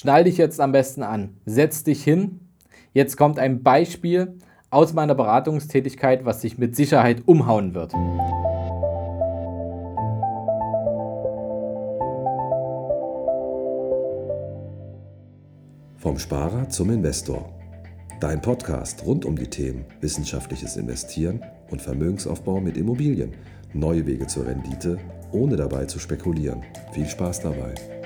Schnall dich jetzt am besten an, setz dich hin. Jetzt kommt ein Beispiel aus meiner Beratungstätigkeit, was dich mit Sicherheit umhauen wird. Vom Sparer zum Investor. Dein Podcast rund um die Themen wissenschaftliches Investieren und Vermögensaufbau mit Immobilien. Neue Wege zur Rendite, ohne dabei zu spekulieren. Viel Spaß dabei.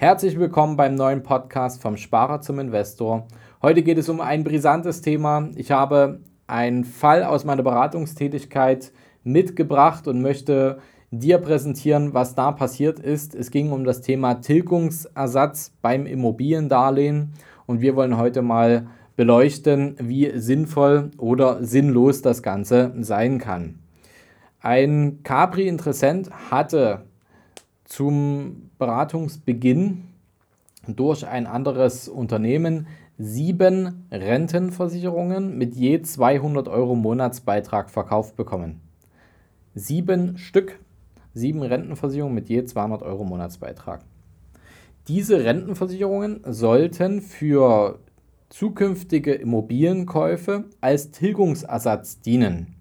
Herzlich willkommen beim neuen Podcast vom Sparer zum Investor. Heute geht es um ein brisantes Thema. Ich habe einen Fall aus meiner Beratungstätigkeit mitgebracht und möchte dir präsentieren, was da passiert ist. Es ging um das Thema Tilgungsersatz beim Immobiliendarlehen und wir wollen heute mal beleuchten, wie sinnvoll oder sinnlos das Ganze sein kann. Ein Capri-Interessent hatte zum Beratungsbeginn durch ein anderes Unternehmen sieben Rentenversicherungen mit je 200 Euro Monatsbeitrag verkauft bekommen. Sieben Stück, sieben Rentenversicherungen mit je 200 Euro Monatsbeitrag. Diese Rentenversicherungen sollten für zukünftige Immobilienkäufe als Tilgungsersatz dienen.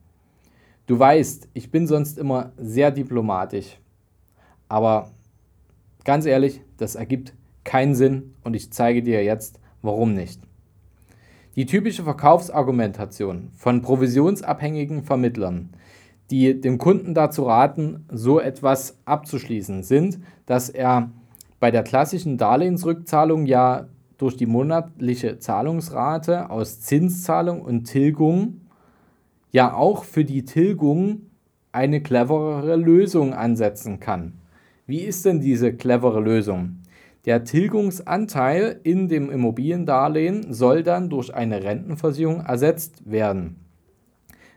Du weißt, ich bin sonst immer sehr diplomatisch. Aber ganz ehrlich, das ergibt keinen Sinn und ich zeige dir jetzt, warum nicht. Die typische Verkaufsargumentation von provisionsabhängigen Vermittlern, die dem Kunden dazu raten, so etwas abzuschließen, sind, dass er bei der klassischen Darlehensrückzahlung ja durch die monatliche Zahlungsrate aus Zinszahlung und Tilgung ja auch für die Tilgung eine cleverere Lösung ansetzen kann. Wie ist denn diese clevere Lösung? Der Tilgungsanteil in dem Immobiliendarlehen soll dann durch eine Rentenversicherung ersetzt werden.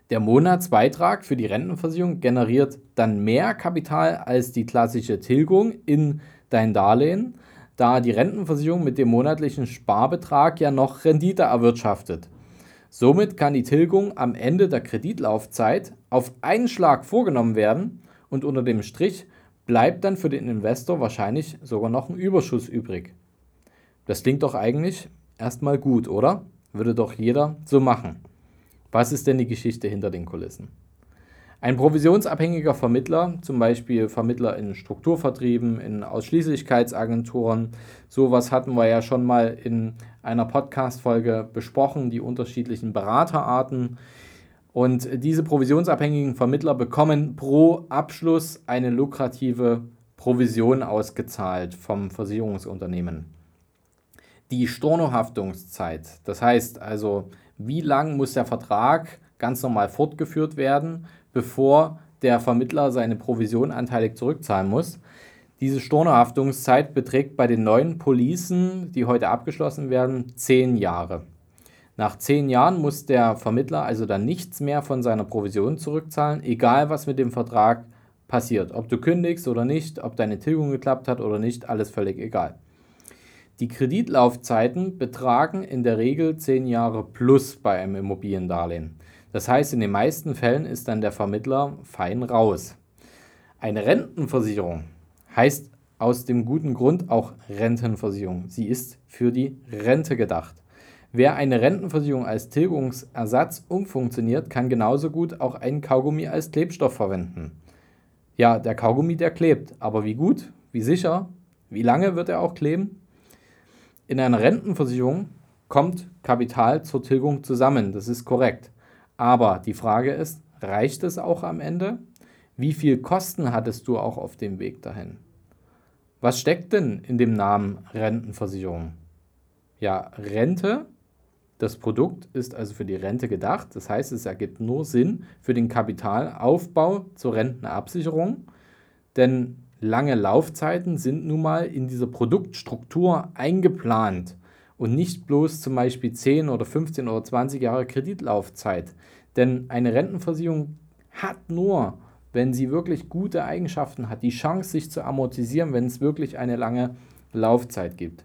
Der Monatsbeitrag für die Rentenversicherung generiert dann mehr Kapital als die klassische Tilgung in dein Darlehen, da die Rentenversicherung mit dem monatlichen Sparbetrag ja noch Rendite erwirtschaftet. Somit kann die Tilgung am Ende der Kreditlaufzeit auf einen Schlag vorgenommen werden und unter dem Strich bleibt dann für den Investor wahrscheinlich sogar noch ein Überschuss übrig. Das klingt doch eigentlich erstmal gut, oder? Würde doch jeder so machen. Was ist denn die Geschichte hinter den Kulissen? Ein provisionsabhängiger Vermittler, zum Beispiel Vermittler in Strukturvertrieben, in Ausschließlichkeitsagenturen, sowas hatten wir ja schon mal in einer Podcast-Folge besprochen, die unterschiedlichen Beraterarten. Und diese provisionsabhängigen Vermittler bekommen pro Abschluss eine lukrative Provision ausgezahlt vom Versicherungsunternehmen. Die Stornohaftungszeit, das heißt also, wie lang muss der Vertrag ganz normal fortgeführt werden, bevor der Vermittler seine Provision anteilig zurückzahlen muss. Diese Stornohaftungszeit beträgt bei den neuen Policen, die heute abgeschlossen werden, zehn Jahre. Nach zehn Jahren muss der Vermittler also dann nichts mehr von seiner Provision zurückzahlen, egal was mit dem Vertrag passiert. Ob du kündigst oder nicht, ob deine Tilgung geklappt hat oder nicht, alles völlig egal. Die Kreditlaufzeiten betragen in der Regel zehn Jahre plus bei einem Immobiliendarlehen. Das heißt, in den meisten Fällen ist dann der Vermittler fein raus. Eine Rentenversicherung heißt aus dem guten Grund auch Rentenversicherung. Sie ist für die Rente gedacht. Wer eine Rentenversicherung als Tilgungsersatz umfunktioniert, kann genauso gut auch einen Kaugummi als Klebstoff verwenden. Ja, der Kaugummi, der klebt, aber wie gut, wie sicher, wie lange wird er auch kleben? In einer Rentenversicherung kommt Kapital zur Tilgung zusammen, das ist korrekt. Aber die Frage ist, reicht es auch am Ende? Wie viel Kosten hattest du auch auf dem Weg dahin? Was steckt denn in dem Namen Rentenversicherung? Ja, Rente das Produkt ist also für die Rente gedacht. Das heißt, es ergibt nur Sinn für den Kapitalaufbau zur Rentenabsicherung. Denn lange Laufzeiten sind nun mal in dieser Produktstruktur eingeplant und nicht bloß zum Beispiel 10 oder 15 oder 20 Jahre Kreditlaufzeit. Denn eine Rentenversicherung hat nur, wenn sie wirklich gute Eigenschaften hat, die Chance, sich zu amortisieren, wenn es wirklich eine lange Laufzeit gibt.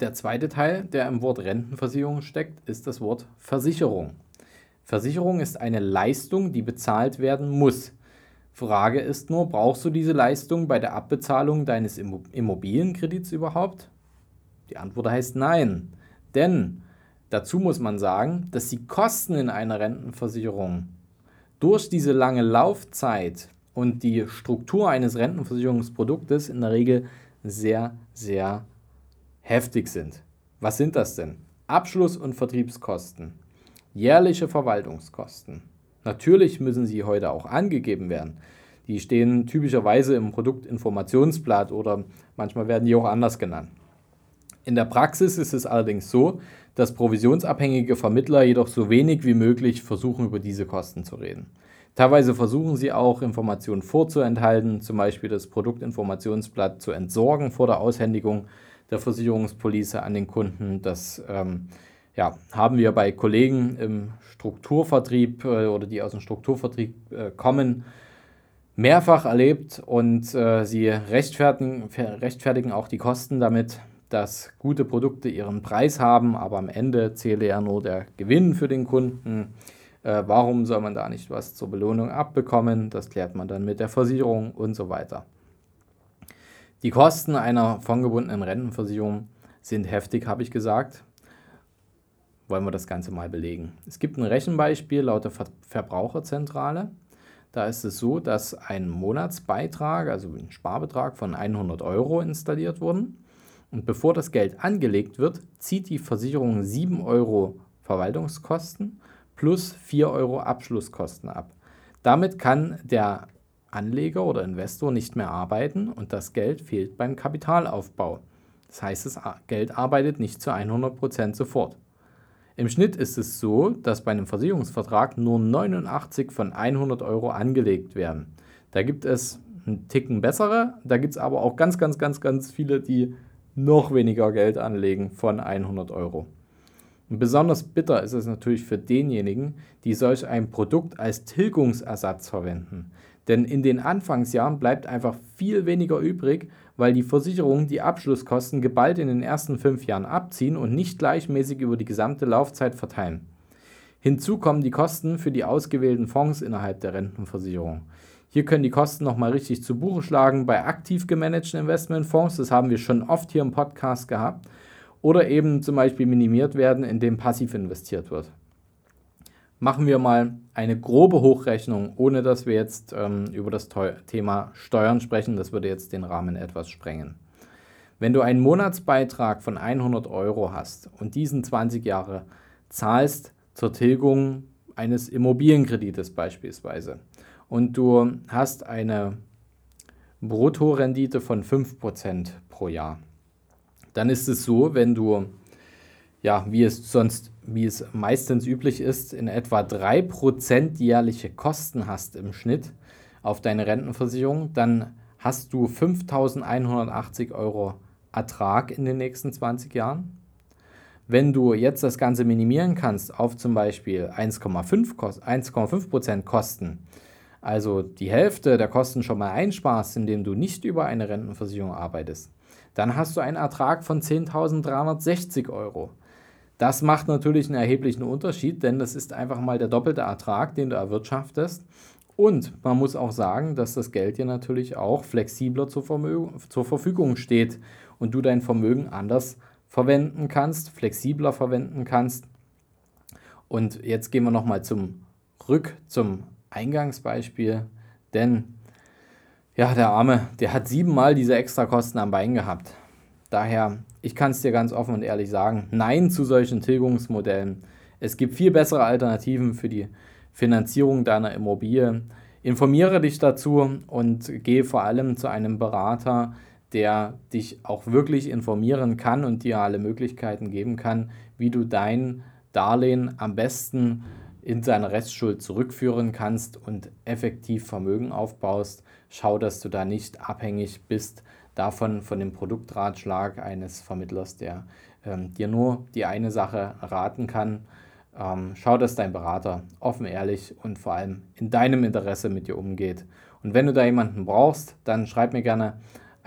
Der zweite Teil, der im Wort Rentenversicherung steckt, ist das Wort Versicherung. Versicherung ist eine Leistung, die bezahlt werden muss. Frage ist nur, brauchst du diese Leistung bei der Abbezahlung deines Immobilienkredits überhaupt? Die Antwort heißt nein. Denn dazu muss man sagen, dass die Kosten in einer Rentenversicherung durch diese lange Laufzeit und die Struktur eines Rentenversicherungsproduktes in der Regel sehr, sehr heftig sind. Was sind das denn? Abschluss- und Vertriebskosten, jährliche Verwaltungskosten. Natürlich müssen sie heute auch angegeben werden. Die stehen typischerweise im Produktinformationsblatt oder manchmal werden die auch anders genannt. In der Praxis ist es allerdings so, dass provisionsabhängige Vermittler jedoch so wenig wie möglich versuchen, über diese Kosten zu reden. Teilweise versuchen sie auch, Informationen vorzuenthalten, zum Beispiel das Produktinformationsblatt zu entsorgen vor der Aushändigung der Versicherungspolice an den Kunden. Das ähm, ja, haben wir bei Kollegen im Strukturvertrieb äh, oder die aus dem Strukturvertrieb äh, kommen, mehrfach erlebt und äh, sie rechtfertigen, rechtfertigen auch die Kosten damit, dass gute Produkte ihren Preis haben, aber am Ende zähle ja nur der Gewinn für den Kunden. Äh, warum soll man da nicht was zur Belohnung abbekommen? Das klärt man dann mit der Versicherung und so weiter. Die Kosten einer fondgebundenen Rentenversicherung sind heftig, habe ich gesagt. Wollen wir das Ganze mal belegen. Es gibt ein Rechenbeispiel laut der Ver Verbraucherzentrale. Da ist es so, dass ein Monatsbeitrag, also ein Sparbetrag von 100 Euro installiert wurden. Und bevor das Geld angelegt wird, zieht die Versicherung 7 Euro Verwaltungskosten plus 4 Euro Abschlusskosten ab. Damit kann der Anleger oder Investor nicht mehr arbeiten und das Geld fehlt beim Kapitalaufbau. Das heißt, das Geld arbeitet nicht zu 100% sofort. Im Schnitt ist es so, dass bei einem Versicherungsvertrag nur 89 von 100 Euro angelegt werden. Da gibt es einen Ticken bessere, da gibt es aber auch ganz, ganz, ganz, ganz viele, die noch weniger Geld anlegen von 100 Euro. Und besonders bitter ist es natürlich für denjenigen, die solch ein Produkt als Tilgungsersatz verwenden. Denn in den Anfangsjahren bleibt einfach viel weniger übrig, weil die Versicherungen die Abschlusskosten geballt in den ersten fünf Jahren abziehen und nicht gleichmäßig über die gesamte Laufzeit verteilen. Hinzu kommen die Kosten für die ausgewählten Fonds innerhalb der Rentenversicherung. Hier können die Kosten nochmal richtig zu Buche schlagen bei aktiv gemanagten Investmentfonds, das haben wir schon oft hier im Podcast gehabt, oder eben zum Beispiel minimiert werden, indem passiv investiert wird. Machen wir mal eine grobe Hochrechnung, ohne dass wir jetzt ähm, über das Thema Steuern sprechen. Das würde jetzt den Rahmen etwas sprengen. Wenn du einen Monatsbeitrag von 100 Euro hast und diesen 20 Jahre zahlst zur Tilgung eines Immobilienkredites beispielsweise und du hast eine Bruttorendite von 5% pro Jahr, dann ist es so, wenn du, ja, wie es sonst wie es meistens üblich ist, in etwa 3% jährliche Kosten hast im Schnitt auf deine Rentenversicherung, dann hast du 5.180 Euro Ertrag in den nächsten 20 Jahren. Wenn du jetzt das Ganze minimieren kannst auf zum Beispiel 1,5% Kosten, also die Hälfte der Kosten schon mal einsparst, indem du nicht über eine Rentenversicherung arbeitest, dann hast du einen Ertrag von 10.360 Euro. Das macht natürlich einen erheblichen Unterschied, denn das ist einfach mal der doppelte Ertrag, den du erwirtschaftest. Und man muss auch sagen, dass das Geld dir natürlich auch flexibler zur, zur Verfügung steht und du dein Vermögen anders verwenden kannst, flexibler verwenden kannst. Und jetzt gehen wir nochmal zum Rück zum Eingangsbeispiel, denn ja, der Arme, der hat siebenmal diese Extrakosten am Bein gehabt. Daher, ich kann es dir ganz offen und ehrlich sagen, nein zu solchen Tilgungsmodellen. Es gibt viel bessere Alternativen für die Finanzierung deiner Immobilie. Informiere dich dazu und gehe vor allem zu einem Berater, der dich auch wirklich informieren kann und dir alle Möglichkeiten geben kann, wie du dein Darlehen am besten in seine Restschuld zurückführen kannst und effektiv Vermögen aufbaust. Schau, dass du da nicht abhängig bist davon von dem Produktratschlag eines Vermittlers, der ähm, dir nur die eine Sache raten kann. Ähm, schau, dass dein Berater offen, ehrlich und vor allem in deinem Interesse mit dir umgeht. Und wenn du da jemanden brauchst, dann schreib mir gerne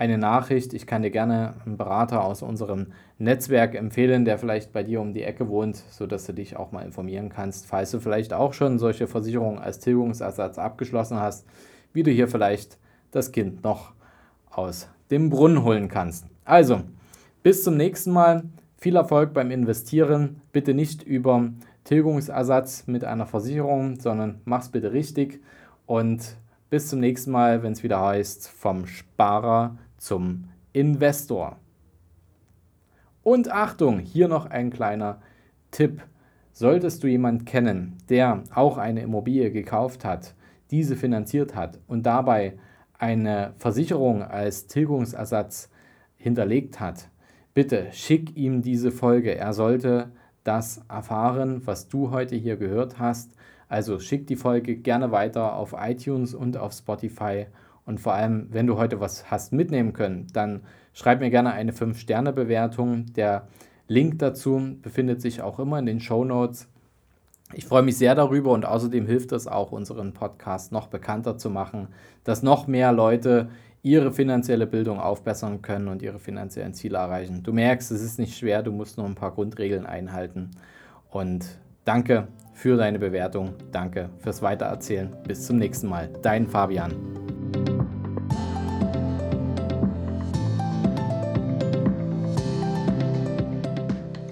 eine Nachricht. Ich kann dir gerne einen Berater aus unserem Netzwerk empfehlen, der vielleicht bei dir um die Ecke wohnt, sodass du dich auch mal informieren kannst, falls du vielleicht auch schon solche Versicherungen als Tilgungsersatz abgeschlossen hast, wie du hier vielleicht das Kind noch aus dem Brunnen holen kannst. Also, bis zum nächsten Mal. Viel Erfolg beim Investieren. Bitte nicht über Tilgungsersatz mit einer Versicherung, sondern mach's bitte richtig. Und bis zum nächsten Mal, wenn es wieder heißt, vom Sparer zum Investor. Und Achtung, hier noch ein kleiner Tipp. Solltest du jemanden kennen, der auch eine Immobilie gekauft hat, diese finanziert hat und dabei eine Versicherung als Tilgungsersatz hinterlegt hat, bitte schick ihm diese Folge. Er sollte das erfahren, was du heute hier gehört hast. Also schick die Folge gerne weiter auf iTunes und auf Spotify und vor allem, wenn du heute was hast mitnehmen können, dann schreib mir gerne eine 5-Sterne-Bewertung. Der Link dazu befindet sich auch immer in den Show Notes. Ich freue mich sehr darüber und außerdem hilft es auch, unseren Podcast noch bekannter zu machen, dass noch mehr Leute ihre finanzielle Bildung aufbessern können und ihre finanziellen Ziele erreichen. Du merkst, es ist nicht schwer, du musst nur ein paar Grundregeln einhalten. Und danke für deine Bewertung, danke fürs Weitererzählen. Bis zum nächsten Mal. Dein Fabian.